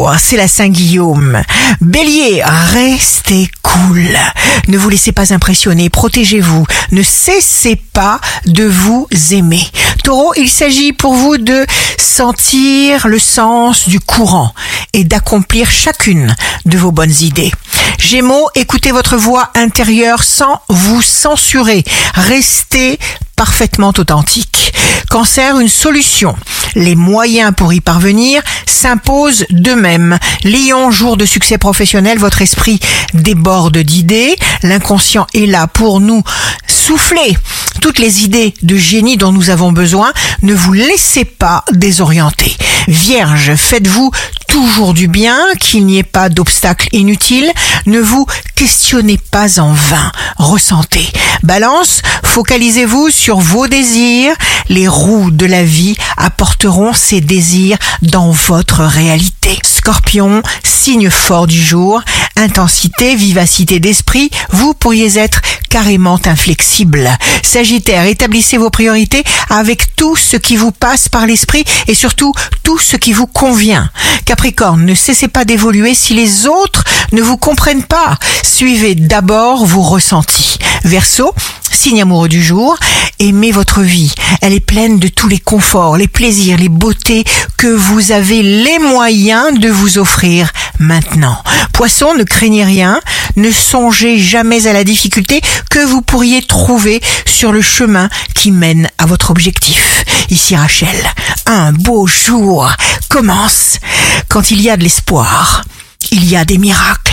jour, c'est la Saint-Guillaume. Bélier, restez cool. Ne vous laissez pas impressionner, protégez-vous. Ne cessez pas de vous aimer. Taureau, il s'agit pour vous de sentir le sens du courant et d'accomplir chacune de vos bonnes idées. Gémeaux, écoutez votre voix intérieure sans vous censurer. Restez parfaitement authentique. Cancer, une solution. Les moyens pour y parvenir s'imposent d'eux-mêmes. Lion, jour de succès professionnel, votre esprit déborde d'idées. L'inconscient est là pour nous souffler toutes les idées de génie dont nous avons besoin. Ne vous laissez pas désorienter. Vierge, faites-vous toujours du bien, qu'il n'y ait pas d'obstacles inutiles. Ne vous questionnez pas en vain. Ressentez. Balance, focalisez-vous sur vos désirs. Les roues de la vie apporteront ces désirs dans votre réalité. Scorpion, signe fort du jour, intensité, vivacité d'esprit, vous pourriez être carrément inflexible. Sagittaire, établissez vos priorités avec tout ce qui vous passe par l'esprit et surtout tout ce qui vous convient. Capricorne, ne cessez pas d'évoluer si les autres ne vous comprennent pas. Suivez d'abord vos ressentis. Verseau, signe amoureux du jour, aimez votre vie. Elle est pleine de tous les conforts, les plaisirs, les beautés que vous avez les moyens de vous offrir maintenant. Poisson, ne craignez rien, ne songez jamais à la difficulté que vous pourriez trouver sur le chemin qui mène à votre objectif. Ici Rachel, un beau jour commence quand il y a de l'espoir. Il y a des miracles.